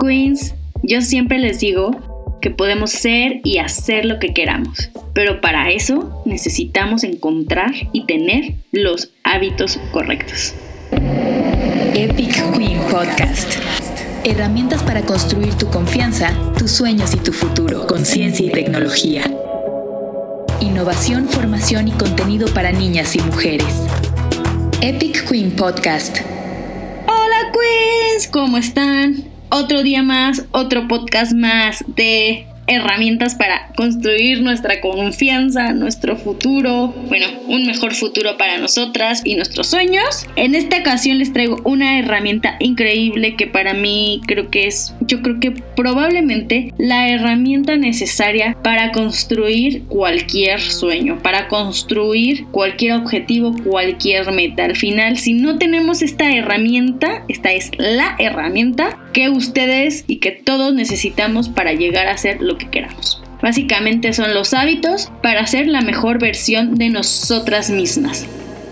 Queens, yo siempre les digo que podemos ser y hacer lo que queramos, pero para eso necesitamos encontrar y tener los hábitos correctos. Epic Queen Podcast. Herramientas para construir tu confianza, tus sueños y tu futuro con ciencia y tecnología. Innovación, formación y contenido para niñas y mujeres. Epic Queen Podcast. Hola Queens, ¿cómo están? Otro día más, otro podcast más de herramientas para construir nuestra confianza, nuestro futuro, bueno, un mejor futuro para nosotras y nuestros sueños. En esta ocasión les traigo una herramienta increíble que para mí creo que es, yo creo que probablemente la herramienta necesaria para construir cualquier sueño, para construir cualquier objetivo, cualquier meta. Al final, si no tenemos esta herramienta, esta es la herramienta que ustedes y que todos necesitamos para llegar a ser lo que queramos. Básicamente son los hábitos para ser la mejor versión de nosotras mismas.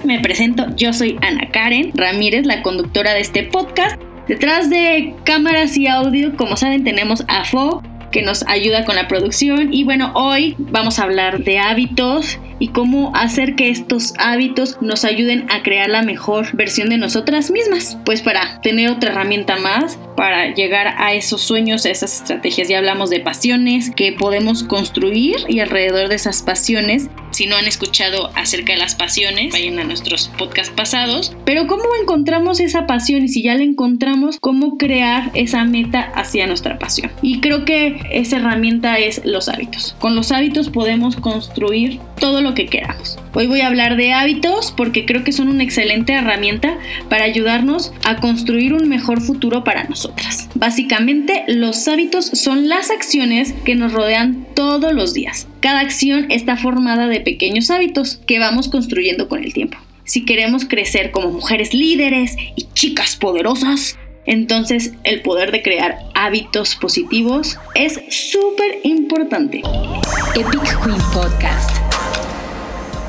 Me presento, yo soy Ana Karen Ramírez, la conductora de este podcast. Detrás de cámaras y audio, como saben, tenemos a Fo, que nos ayuda con la producción. Y bueno, hoy vamos a hablar de hábitos y cómo hacer que estos hábitos nos ayuden a crear la mejor versión de nosotras mismas. Pues para tener otra herramienta más, para llegar a esos sueños, a esas estrategias. Ya hablamos de pasiones que podemos construir y alrededor de esas pasiones si no han escuchado acerca de las pasiones, vayan a nuestros podcasts pasados. Pero ¿cómo encontramos esa pasión? Y si ya la encontramos, ¿cómo crear esa meta hacia nuestra pasión? Y creo que esa herramienta es los hábitos. Con los hábitos podemos construir todo lo que queramos. Hoy voy a hablar de hábitos porque creo que son una excelente herramienta para ayudarnos a construir un mejor futuro para nosotras. Básicamente, los hábitos son las acciones que nos rodean todos los días. Cada acción está formada de pequeños hábitos que vamos construyendo con el tiempo. Si queremos crecer como mujeres líderes y chicas poderosas, entonces el poder de crear hábitos positivos es súper importante. Epic Queen Podcast.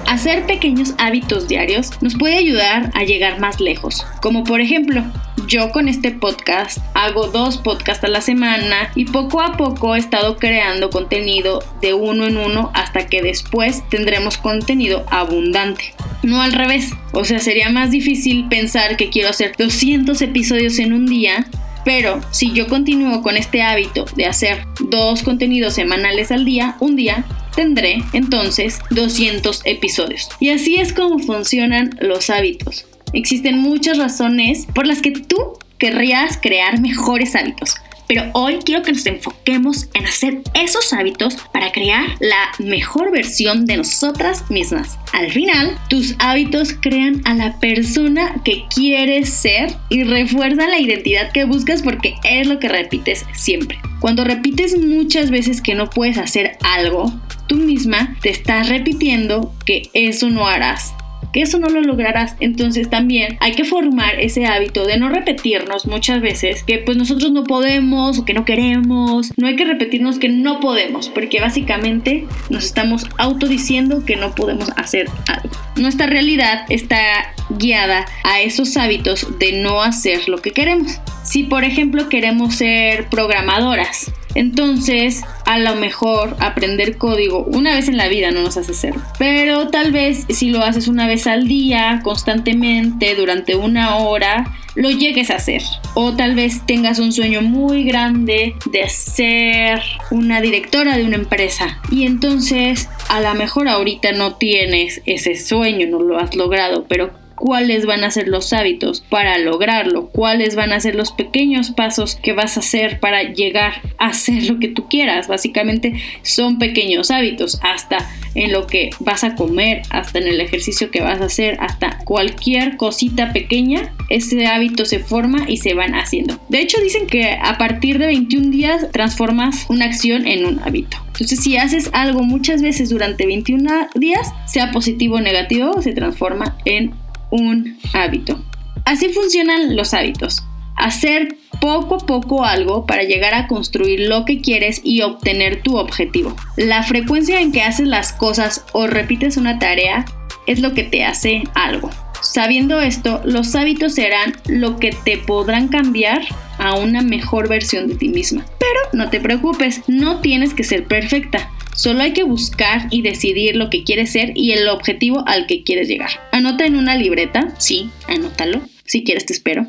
Hacer pequeños hábitos diarios nos puede ayudar a llegar más lejos, como por ejemplo, yo con este podcast hago dos podcasts a la semana y poco a poco he estado creando contenido de uno en uno hasta que después tendremos contenido abundante. No al revés, o sea, sería más difícil pensar que quiero hacer 200 episodios en un día pero si yo continúo con este hábito de hacer dos contenidos semanales al día, un día tendré entonces 200 episodios. Y así es como funcionan los hábitos. Existen muchas razones por las que tú querrías crear mejores hábitos. Pero hoy quiero que nos enfoquemos en hacer esos hábitos para crear la mejor versión de nosotras mismas. Al final, tus hábitos crean a la persona que quieres ser y refuerzan la identidad que buscas porque es lo que repites siempre. Cuando repites muchas veces que no puedes hacer algo, tú misma te estás repitiendo que eso no harás que eso no lo lograrás. Entonces también hay que formar ese hábito de no repetirnos muchas veces que pues nosotros no podemos o que no queremos. No hay que repetirnos que no podemos porque básicamente nos estamos autodiciendo que no podemos hacer algo. Nuestra realidad está guiada a esos hábitos de no hacer lo que queremos. Si por ejemplo queremos ser programadoras, entonces, a lo mejor aprender código una vez en la vida no nos hace ser. Pero tal vez si lo haces una vez al día, constantemente, durante una hora, lo llegues a hacer. O tal vez tengas un sueño muy grande de ser una directora de una empresa. Y entonces, a lo mejor ahorita no tienes ese sueño, no lo has logrado, pero cuáles van a ser los hábitos para lograrlo, cuáles van a ser los pequeños pasos que vas a hacer para llegar a hacer lo que tú quieras. Básicamente son pequeños hábitos, hasta en lo que vas a comer, hasta en el ejercicio que vas a hacer, hasta cualquier cosita pequeña, ese hábito se forma y se van haciendo. De hecho, dicen que a partir de 21 días transformas una acción en un hábito. Entonces, si haces algo muchas veces durante 21 días, sea positivo o negativo, se transforma en un hábito. Así funcionan los hábitos. Hacer poco a poco algo para llegar a construir lo que quieres y obtener tu objetivo. La frecuencia en que haces las cosas o repites una tarea es lo que te hace algo. Sabiendo esto, los hábitos serán lo que te podrán cambiar a una mejor versión de ti misma. Pero no te preocupes, no tienes que ser perfecta. Solo hay que buscar y decidir lo que quieres ser y el objetivo al que quieres llegar. Anota en una libreta, sí, anótalo. Si quieres te espero.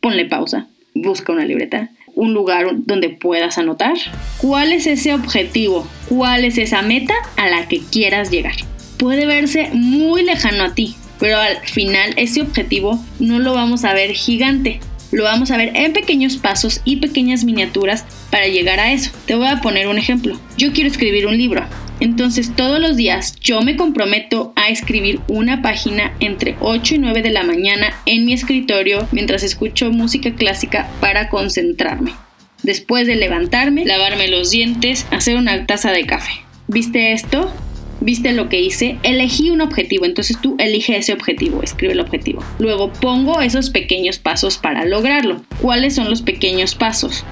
Ponle pausa. Busca una libreta. Un lugar donde puedas anotar. ¿Cuál es ese objetivo? ¿Cuál es esa meta a la que quieras llegar? Puede verse muy lejano a ti, pero al final ese objetivo no lo vamos a ver gigante. Lo vamos a ver en pequeños pasos y pequeñas miniaturas para llegar a eso. Te voy a poner un ejemplo. Yo quiero escribir un libro. Entonces todos los días yo me comprometo a escribir una página entre 8 y 9 de la mañana en mi escritorio mientras escucho música clásica para concentrarme. Después de levantarme, lavarme los dientes, hacer una taza de café. ¿Viste esto? Viste lo que hice, elegí un objetivo, entonces tú elige ese objetivo, escribe el objetivo. Luego pongo esos pequeños pasos para lograrlo. ¿Cuáles son los pequeños pasos?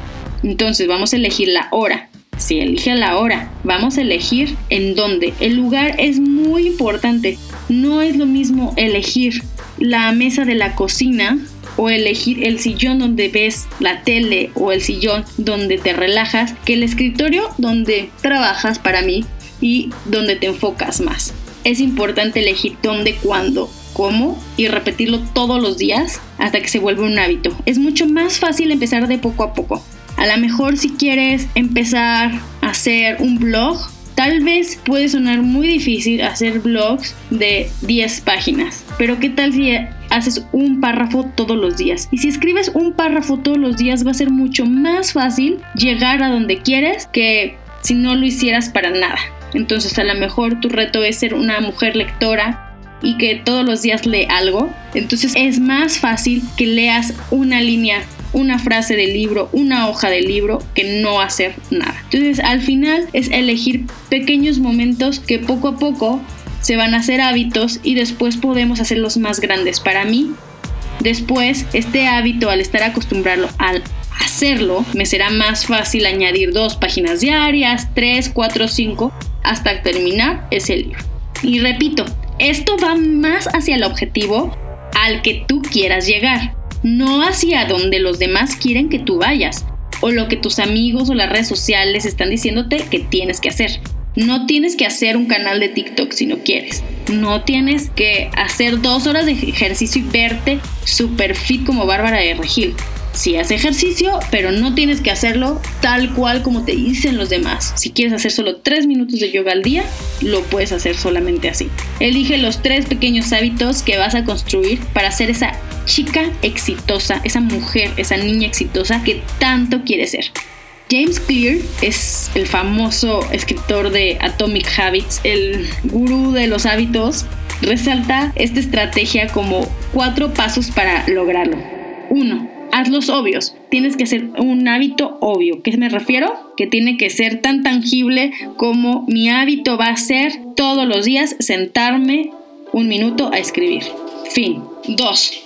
Entonces vamos a elegir la hora. Si elige la hora, vamos a elegir en dónde. El lugar es muy importante. No es lo mismo elegir la mesa de la cocina o elegir el sillón donde ves la tele o el sillón donde te relajas que el escritorio donde trabajas para mí y donde te enfocas más. Es importante elegir dónde, cuándo, cómo y repetirlo todos los días hasta que se vuelva un hábito. Es mucho más fácil empezar de poco a poco. A lo mejor si quieres empezar a hacer un blog, tal vez puede sonar muy difícil hacer blogs de 10 páginas. Pero ¿qué tal si haces un párrafo todos los días? Y si escribes un párrafo todos los días va a ser mucho más fácil llegar a donde quieres que si no lo hicieras para nada. Entonces a lo mejor tu reto es ser una mujer lectora y que todos los días lee algo. Entonces es más fácil que leas una línea, una frase del libro, una hoja del libro que no hacer nada. Entonces al final es elegir pequeños momentos que poco a poco se van a hacer hábitos y después podemos hacerlos más grandes. Para mí, después este hábito al estar acostumbrado al hacerlo, me será más fácil añadir dos páginas diarias, tres, cuatro, cinco hasta terminar ese libro. Y repito, esto va más hacia el objetivo al que tú quieras llegar, no hacia donde los demás quieren que tú vayas o lo que tus amigos o las redes sociales están diciéndote que tienes que hacer. No tienes que hacer un canal de TikTok si no quieres. No tienes que hacer dos horas de ejercicio y verte super fit como Bárbara de Regil sí haz ejercicio, pero no tienes que hacerlo tal cual como te dicen los demás. Si quieres hacer solo 3 minutos de yoga al día, lo puedes hacer solamente así. Elige los tres pequeños hábitos que vas a construir para ser esa chica exitosa, esa mujer, esa niña exitosa que tanto quieres ser. James Clear es el famoso escritor de Atomic Habits, el gurú de los hábitos. Resalta esta estrategia como cuatro pasos para lograrlo. 1 hazlos obvios. Tienes que hacer un hábito obvio. ¿Qué me refiero? Que tiene que ser tan tangible como mi hábito va a ser todos los días sentarme un minuto a escribir. Fin. 2.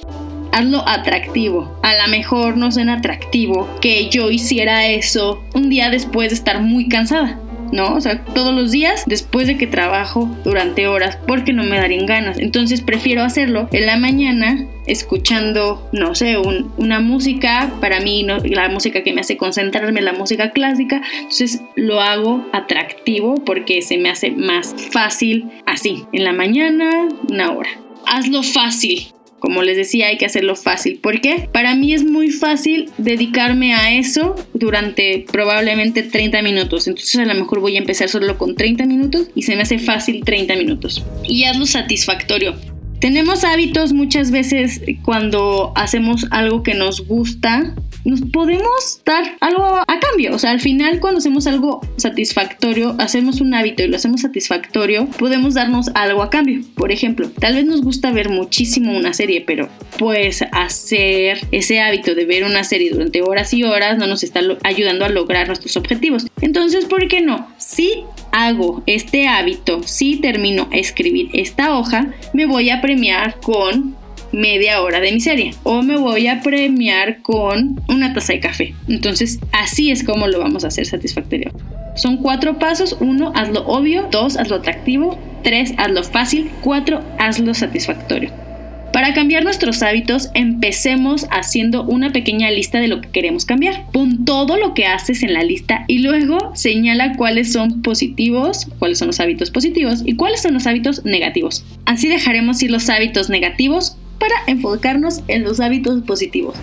Hazlo atractivo. A lo mejor no suena atractivo que yo hiciera eso un día después de estar muy cansada. ¿No? O sea, todos los días después de que trabajo durante horas porque no me darían ganas. Entonces prefiero hacerlo en la mañana escuchando, no sé, una música, para mí no, la música que me hace concentrarme, la música clásica, entonces lo hago atractivo porque se me hace más fácil así, en la mañana, una hora. Hazlo fácil, como les decía, hay que hacerlo fácil. ¿Por qué? Para mí es muy fácil dedicarme a eso durante probablemente 30 minutos. Entonces a lo mejor voy a empezar solo con 30 minutos y se me hace fácil 30 minutos. Y hazlo satisfactorio. Tenemos hábitos muchas veces cuando hacemos algo que nos gusta, nos podemos dar algo a cambio. O sea, al final cuando hacemos algo satisfactorio, hacemos un hábito y lo hacemos satisfactorio, podemos darnos algo a cambio. Por ejemplo, tal vez nos gusta ver muchísimo una serie, pero pues hacer ese hábito de ver una serie durante horas y horas no nos está ayudando a lograr nuestros objetivos. Entonces, ¿por qué no? Si hago este hábito, si termino a escribir esta hoja, me voy a premiar con media hora de miseria o me voy a premiar con una taza de café. Entonces, así es como lo vamos a hacer satisfactorio. Son cuatro pasos. Uno, hazlo obvio. Dos, hazlo atractivo. Tres, hazlo fácil. Cuatro, hazlo satisfactorio. Para cambiar nuestros hábitos, empecemos haciendo una pequeña lista de lo que queremos cambiar. Pon todo lo que haces en la lista y luego señala cuáles son positivos, cuáles son los hábitos positivos y cuáles son los hábitos negativos. Así dejaremos ir los hábitos negativos para enfocarnos en los hábitos positivos.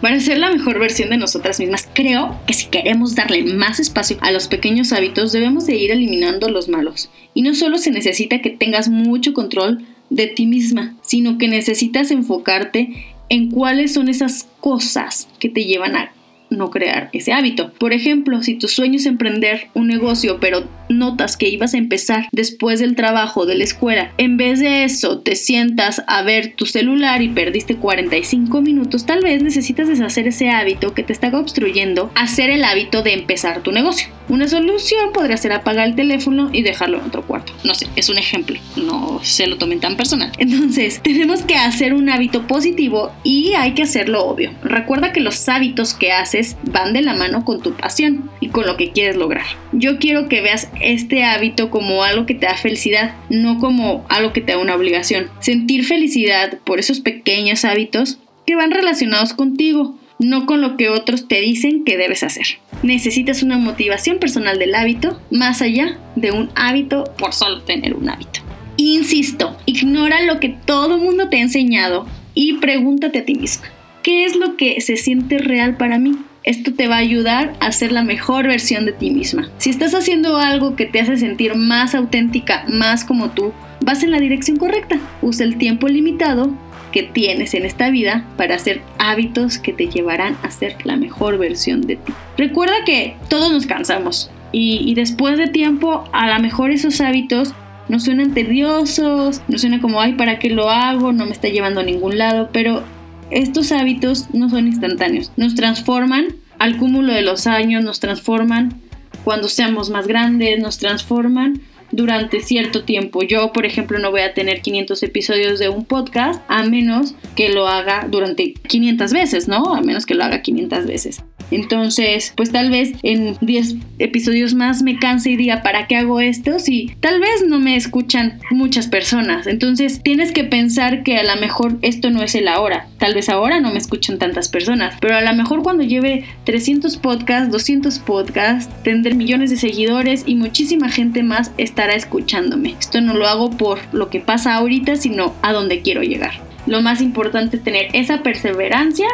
Para ser la mejor versión de nosotras mismas, creo que si queremos darle más espacio a los pequeños hábitos, debemos de ir eliminando los malos. Y no solo se necesita que tengas mucho control de ti misma, sino que necesitas enfocarte en cuáles son esas cosas que te llevan a no crear ese hábito. Por ejemplo, si tu sueño es emprender un negocio, pero notas que ibas a empezar después del trabajo, de la escuela, en vez de eso te sientas a ver tu celular y perdiste 45 minutos, tal vez necesitas deshacer ese hábito que te está obstruyendo, hacer el hábito de empezar tu negocio. Una solución podría ser apagar el teléfono y dejarlo en otro cuarto. No sé, es un ejemplo, no se lo tomen tan personal. Entonces, tenemos que hacer un hábito positivo y hay que hacerlo obvio. Recuerda que los hábitos que haces van de la mano con tu pasión y con lo que quieres lograr. Yo quiero que veas este hábito como algo que te da felicidad, no como algo que te da una obligación. Sentir felicidad por esos pequeños hábitos que van relacionados contigo, no con lo que otros te dicen que debes hacer. Necesitas una motivación personal del hábito más allá de un hábito por solo tener un hábito. Insisto, ignora lo que todo mundo te ha enseñado y pregúntate a ti misma, ¿qué es lo que se siente real para mí? Esto te va a ayudar a ser la mejor versión de ti misma. Si estás haciendo algo que te hace sentir más auténtica, más como tú, vas en la dirección correcta. Usa el tiempo limitado que tienes en esta vida para hacer hábitos que te llevarán a ser la mejor versión de ti. Recuerda que todos nos cansamos y, después de tiempo a lo mejor esos hábitos nos suenan tediosos, nos suena como, ay, ¿para qué lo hago? No me está llevando a ningún lado, pero estos hábitos no son instantáneos, nos transforman al cúmulo de los años, nos transforman cuando seamos más grandes, nos transforman durante cierto tiempo. Yo, por ejemplo, no voy a tener 500 episodios de un podcast a menos que lo haga durante 500 veces, ¿no? A menos que lo haga 500 veces. Entonces, pues tal vez en 10 episodios más me canse y diga, ¿para qué hago esto? Si tal vez no me escuchan muchas personas. Entonces, tienes que pensar que a lo mejor esto no es el ahora. Tal vez ahora no me escuchan tantas personas, pero a lo mejor cuando lleve 300 podcasts, 200 podcasts, tendré millones de seguidores y muchísima gente más estará escuchándome. Esto no lo hago por lo que pasa ahorita, sino a donde quiero llegar. Lo más importante es tener esa perseverancia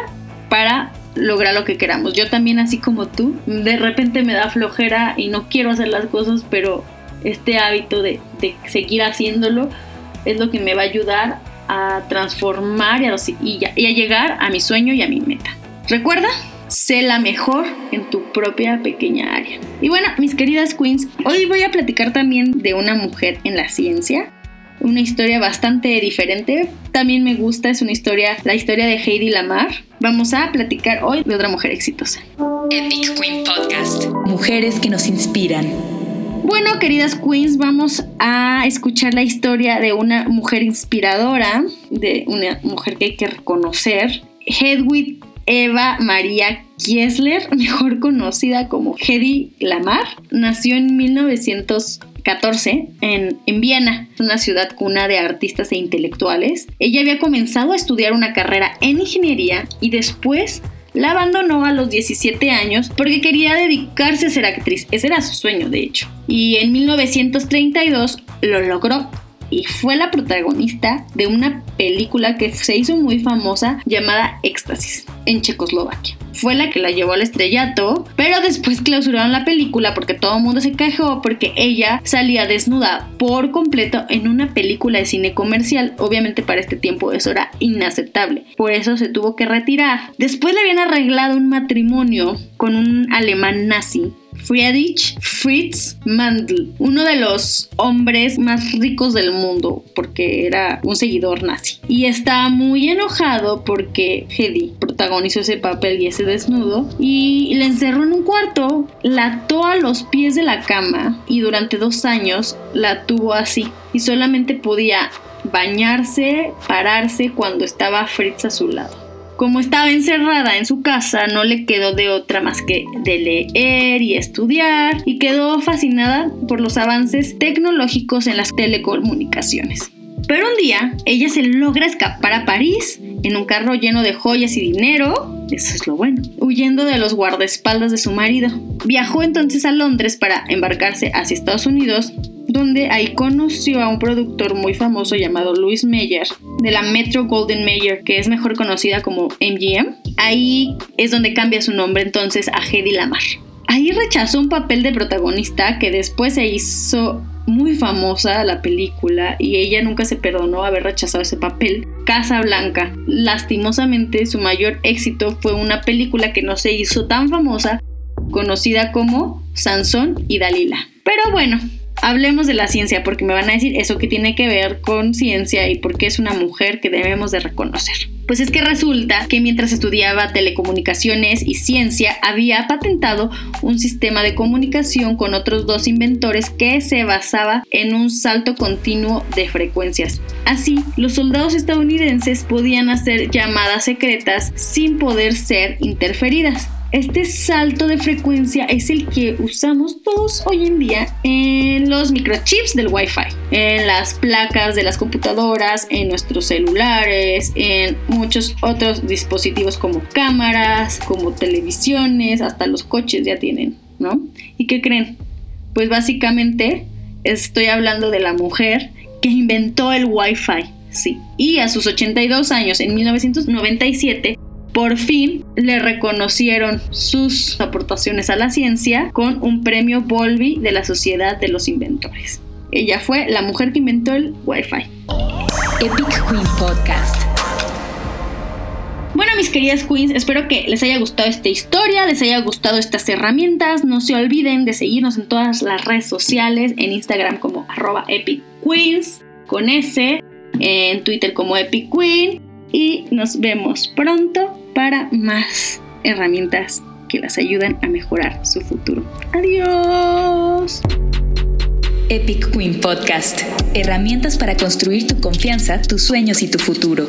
para lograr lo que queramos. Yo también, así como tú, de repente me da flojera y no quiero hacer las cosas, pero este hábito de, seguir haciéndolo es lo que me va a ayudar a transformar y a, y a llegar a mi sueño y a mi meta. Recuerda, sé la mejor en tu propia pequeña área. Y bueno, mis queridas queens, hoy voy a platicar también de una mujer en la ciencia una historia bastante diferente. También me gusta, es una historia, la historia de Heidi Lamar. Vamos a platicar hoy de otra mujer exitosa. Epic Queen Podcast. Mujeres que nos inspiran. Bueno, queridas queens, vamos a escuchar la historia de una mujer inspiradora, de una mujer que hay que reconocer. Hedwig Eva María Kiesler, mejor conocida como Hedy Lamar, nació en 1900 14 en, en Viena, una ciudad cuna de artistas e intelectuales. Ella había comenzado a estudiar una carrera en ingeniería y después la abandonó a los 17 años porque quería dedicarse a ser actriz. Ese era su sueño, de hecho. Y en 1932 lo logró y fue la protagonista de una película que se hizo muy famosa llamada Éxtasis en Checoslovaquia. Fue la que la llevó al estrellato, pero después clausuraron la película porque todo el mundo se quejó porque ella salía desnuda por completo en una película de cine comercial. Obviamente para este tiempo eso era inaceptable, por eso se tuvo que retirar. Después le habían arreglado un matrimonio con un alemán nazi Friedrich Fritz Mandl, uno de los hombres más ricos del mundo, porque era un seguidor nazi. Y está muy enojado porque Hedy protagonizó ese papel y ese desnudo y le encerró en un cuarto, la ató a los pies de la cama y durante dos años la tuvo así y solamente podía bañarse, pararse cuando estaba Fritz a su lado. Como estaba encerrada en su casa, no le quedó de otra más que de leer y estudiar y quedó fascinada por los avances tecnológicos en las telecomunicaciones. Pero un día ella se logra escapar a París en un carro lleno de joyas y dinero, eso es lo bueno, huyendo de los guardaespaldas de su marido. Viajó entonces a Londres para embarcarse hacia Estados Unidos, donde ahí conoció a un productor muy famoso llamado Louis Meyer, de la Metro Golden Mayer, que es mejor conocida como MGM. Ahí es donde cambia su nombre entonces a Hedy Lamar. Ahí rechazó un papel de protagonista que después se hizo muy famosa la película y ella nunca se perdonó haber rechazado ese papel. Casa Blanca. Lastimosamente su mayor éxito fue una película que no se hizo tan famosa, conocida como Sansón y Dalila. Pero bueno, hablemos de la ciencia porque me van a decir eso que tiene que ver con ciencia y por qué es una mujer que debemos de reconocer. Pues es que resulta que mientras estudiaba telecomunicaciones y ciencia había patentado un sistema de comunicación con otros dos inventores que se basaba en un salto continuo de frecuencias. Así, los soldados estadounidenses podían hacer llamadas secretas sin poder ser interferidas. Este salto de frecuencia es el que usamos todos hoy en día en los microchips del Wi-Fi, en las placas de las computadoras, en nuestros celulares, en muchos otros dispositivos como cámaras, como televisiones, hasta los coches ya tienen, ¿no? ¿Y qué creen? Pues básicamente estoy hablando de la mujer que inventó el Wi-Fi, sí. Y a sus 82 años, en 1997, por fin le reconocieron sus aportaciones a la ciencia con un premio Volvi de la Sociedad de los Inventores. Ella fue la mujer que inventó el Wi-Fi. Epic Queen Podcast. Bueno, mis queridas queens, espero que les haya gustado esta historia, les haya gustado estas herramientas. No se olviden de seguirnos en todas las redes sociales, en Instagram como arroba Epic Queens, con S, en Twitter como Epic Queen. Y nos vemos pronto para más herramientas que las ayuden a mejorar su futuro. Adiós. Epic Queen Podcast. Herramientas para construir tu confianza, tus sueños y tu futuro.